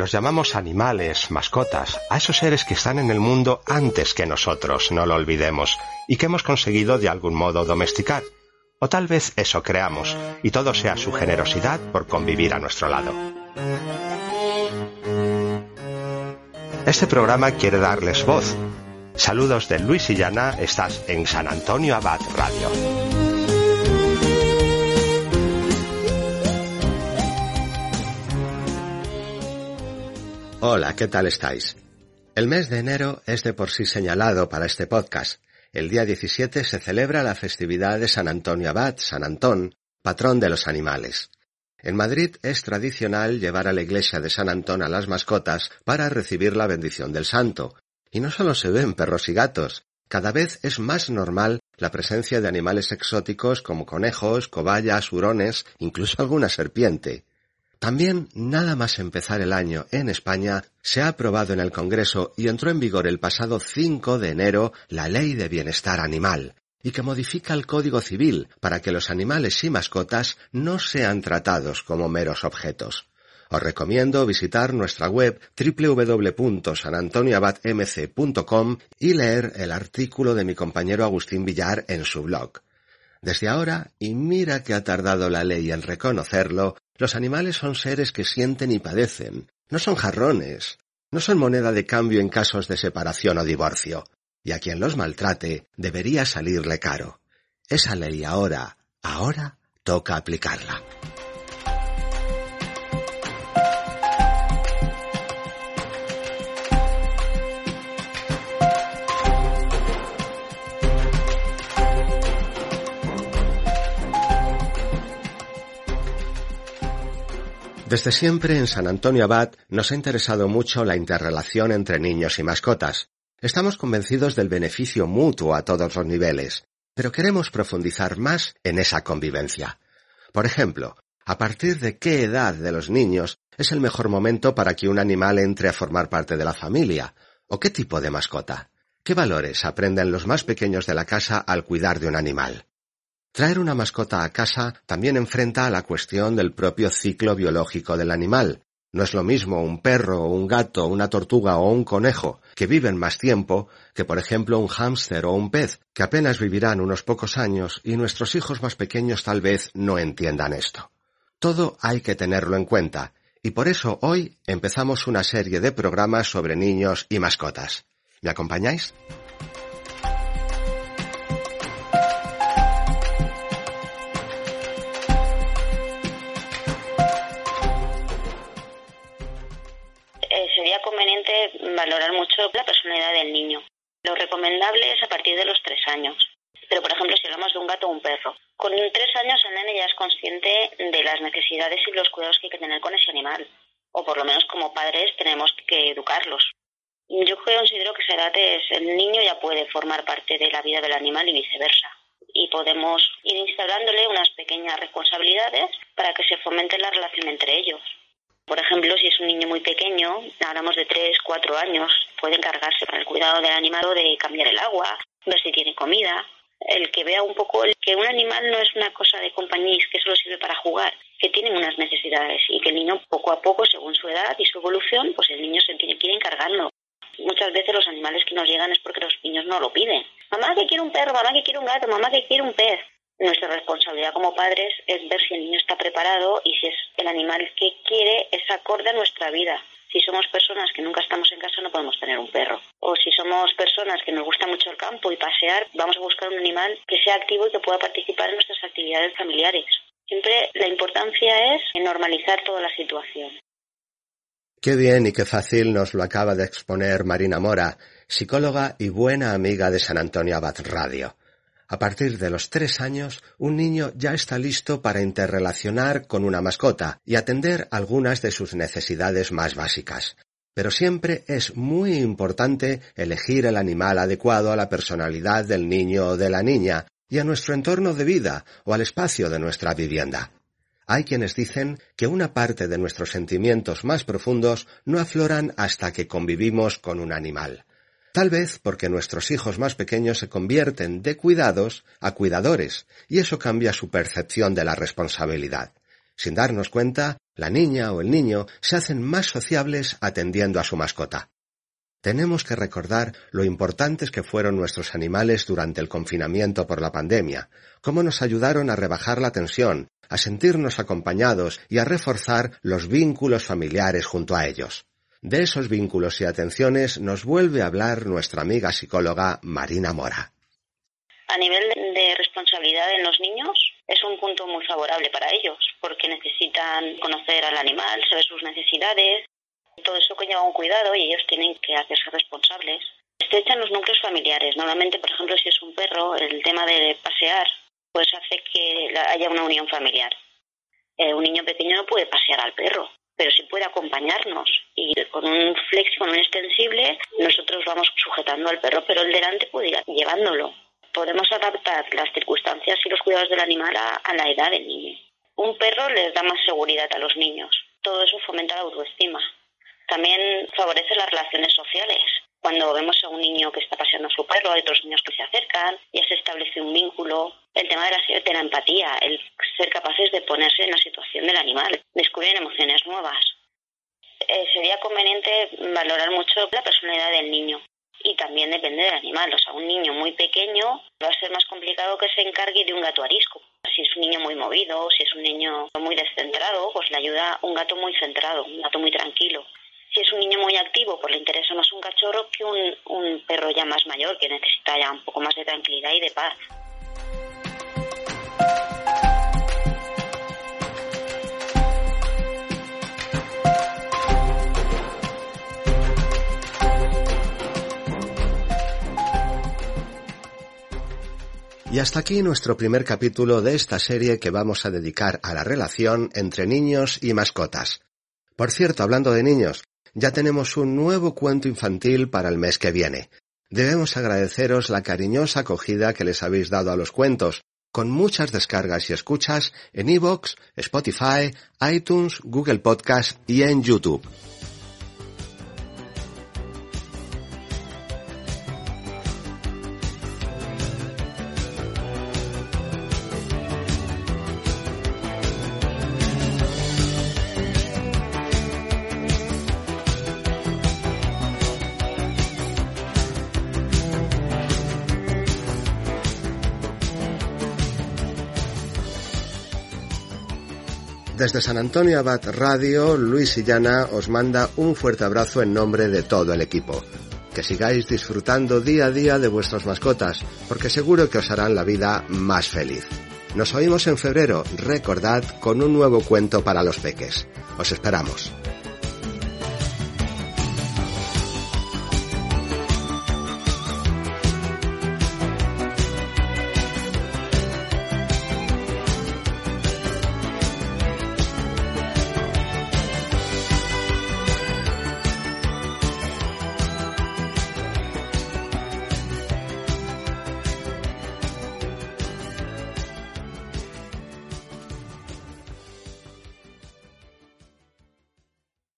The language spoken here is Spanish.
Los llamamos animales, mascotas, a esos seres que están en el mundo antes que nosotros, no lo olvidemos, y que hemos conseguido de algún modo domesticar. O tal vez eso creamos, y todo sea su generosidad por convivir a nuestro lado. Este programa quiere darles voz. Saludos de Luis y Llana, estás en San Antonio Abad Radio. Hola, ¿qué tal estáis? El mes de enero es de por sí señalado para este podcast. El día 17 se celebra la festividad de San Antonio Abad, San Antón, patrón de los animales. En Madrid es tradicional llevar a la iglesia de San Antón a las mascotas para recibir la bendición del santo. Y no solo se ven perros y gatos, cada vez es más normal la presencia de animales exóticos como conejos, cobayas, hurones, incluso alguna serpiente. También, nada más empezar el año en España, se ha aprobado en el Congreso y entró en vigor el pasado 5 de enero la Ley de Bienestar Animal, y que modifica el Código Civil para que los animales y mascotas no sean tratados como meros objetos. Os recomiendo visitar nuestra web www.sanantonioabadmc.com y leer el artículo de mi compañero Agustín Villar en su blog. Desde ahora, y mira que ha tardado la ley en reconocerlo, los animales son seres que sienten y padecen, no son jarrones, no son moneda de cambio en casos de separación o divorcio, y a quien los maltrate debería salirle caro. Esa ley ahora, ahora toca aplicarla. Desde siempre en San Antonio Abad nos ha interesado mucho la interrelación entre niños y mascotas. Estamos convencidos del beneficio mutuo a todos los niveles, pero queremos profundizar más en esa convivencia. Por ejemplo, ¿a partir de qué edad de los niños es el mejor momento para que un animal entre a formar parte de la familia? ¿O qué tipo de mascota? ¿Qué valores aprenden los más pequeños de la casa al cuidar de un animal? Traer una mascota a casa también enfrenta a la cuestión del propio ciclo biológico del animal. No es lo mismo un perro, un gato, una tortuga o un conejo, que viven más tiempo, que por ejemplo un hámster o un pez, que apenas vivirán unos pocos años y nuestros hijos más pequeños tal vez no entiendan esto. Todo hay que tenerlo en cuenta, y por eso hoy empezamos una serie de programas sobre niños y mascotas. ¿Me acompañáis? Valorar mucho la personalidad del niño. Lo recomendable es a partir de los tres años. Pero, por ejemplo, si hablamos de un gato o un perro, con tres años el nene ya es consciente de las necesidades y los cuidados que hay que tener con ese animal. O por lo menos como padres tenemos que educarlos. Yo considero que esa edad es, el niño ya puede formar parte de la vida del animal y viceversa. Y podemos ir instaurándole unas pequeñas responsabilidades para que se fomente la relación entre ellos. Por ejemplo, si es un niño muy pequeño, hablamos de 3, 4 años, puede encargarse para el cuidado del animal de cambiar el agua, ver si tiene comida, el que vea un poco que un animal no es una cosa de compañía que solo sirve para jugar, que tiene unas necesidades y que el niño poco a poco, según su edad y su evolución, pues el niño se tiene que ir. Muchas veces los animales que nos llegan es porque los niños no lo piden. Mamá que quiere un perro, mamá que quiere un gato, mamá que quiere un pez nuestra responsabilidad como padres es ver si el niño está preparado y si es el animal que quiere es acorde a nuestra vida. Si somos personas que nunca estamos en casa no podemos tener un perro. O si somos personas que nos gusta mucho el campo y pasear, vamos a buscar un animal que sea activo y que pueda participar en nuestras actividades familiares. Siempre la importancia es normalizar toda la situación. Qué bien y qué fácil nos lo acaba de exponer Marina Mora, psicóloga y buena amiga de San Antonio Abad Radio. A partir de los tres años, un niño ya está listo para interrelacionar con una mascota y atender algunas de sus necesidades más básicas. Pero siempre es muy importante elegir el animal adecuado a la personalidad del niño o de la niña y a nuestro entorno de vida o al espacio de nuestra vivienda. Hay quienes dicen que una parte de nuestros sentimientos más profundos no afloran hasta que convivimos con un animal. Tal vez porque nuestros hijos más pequeños se convierten de cuidados a cuidadores, y eso cambia su percepción de la responsabilidad. Sin darnos cuenta, La niña o el niño se hacen más sociables atendiendo a su mascota. Tenemos que recordar lo importantes que fueron nuestros animales durante el confinamiento por la pandemia, cómo nos ayudaron a rebajar la tensión, a sentirnos acompañados y a reforzar los vínculos familiares junto a ellos. De esos vínculos y atenciones nos vuelve a hablar nuestra amiga psicóloga Marina Mora. A nivel de responsabilidad en los niños, es un punto muy favorable para ellos, porque necesitan conocer al animal, saber sus necesidades. Todo eso conlleva un cuidado y ellos tienen que hacerse responsables. Estrechan los núcleos familiares. Normalmente, por ejemplo, si es un perro, el tema de pasear, pues hace que haya una unión familiar. Eh, un niño pequeño no puede pasear al perro, pero sí puede acompañarnos y con un flex, con un extensible, nosotros vamos sujetando al perro, pero el delante puede ir llevándolo podemos adaptar las circunstancias y los cuidados del animal a, la edad del niño. Un perro les da más seguridad a los niños. Todo eso fomenta la autoestima. También favorece las relaciones sociales. Cuando vemos a un niño que está paseando su perro, hay otros niños que se acercan, ya se establece un vínculo. El tema de la, de la empatía, el ser capaces de ponerse en la situación del animal, descubrir emociones nuevas. Eh, sería conveniente valorar mucho la personalidad del niño y también depende del animal. O sea, un niño muy pequeño va a ser más complicado que se encargue de un gato arisco. Si es un niño muy movido, si es un niño muy descentrado, pues le ayuda un gato muy centrado, un gato muy tranquilo. Si es un niño muy activo, pues le interesa más un cachorro que un, un perro ya más mayor, que necesita ya un poco más de tranquilidad y de paz. Y hasta aquí nuestro primer capítulo de esta serie que vamos a dedicar a la relación entre niños y mascotas. Por cierto, hablando de niños, ya tenemos un nuevo cuento infantil para el mes que viene. Debemos agradeceros la cariñosa acogida que les habéis dado a los cuentos, con muchas descargas y escuchas en iVoox, Spotify, iTunes, Google Podcast y en YouTube. Desde San Antonio Abad Radio, Luis Illana os manda un fuerte abrazo en nombre de todo el equipo. Que sigáis disfrutando día a día de vuestras mascotas, porque seguro que os harán la vida más feliz. Nos oímos en febrero, recordad, con un nuevo cuento para los peques. Os esperamos.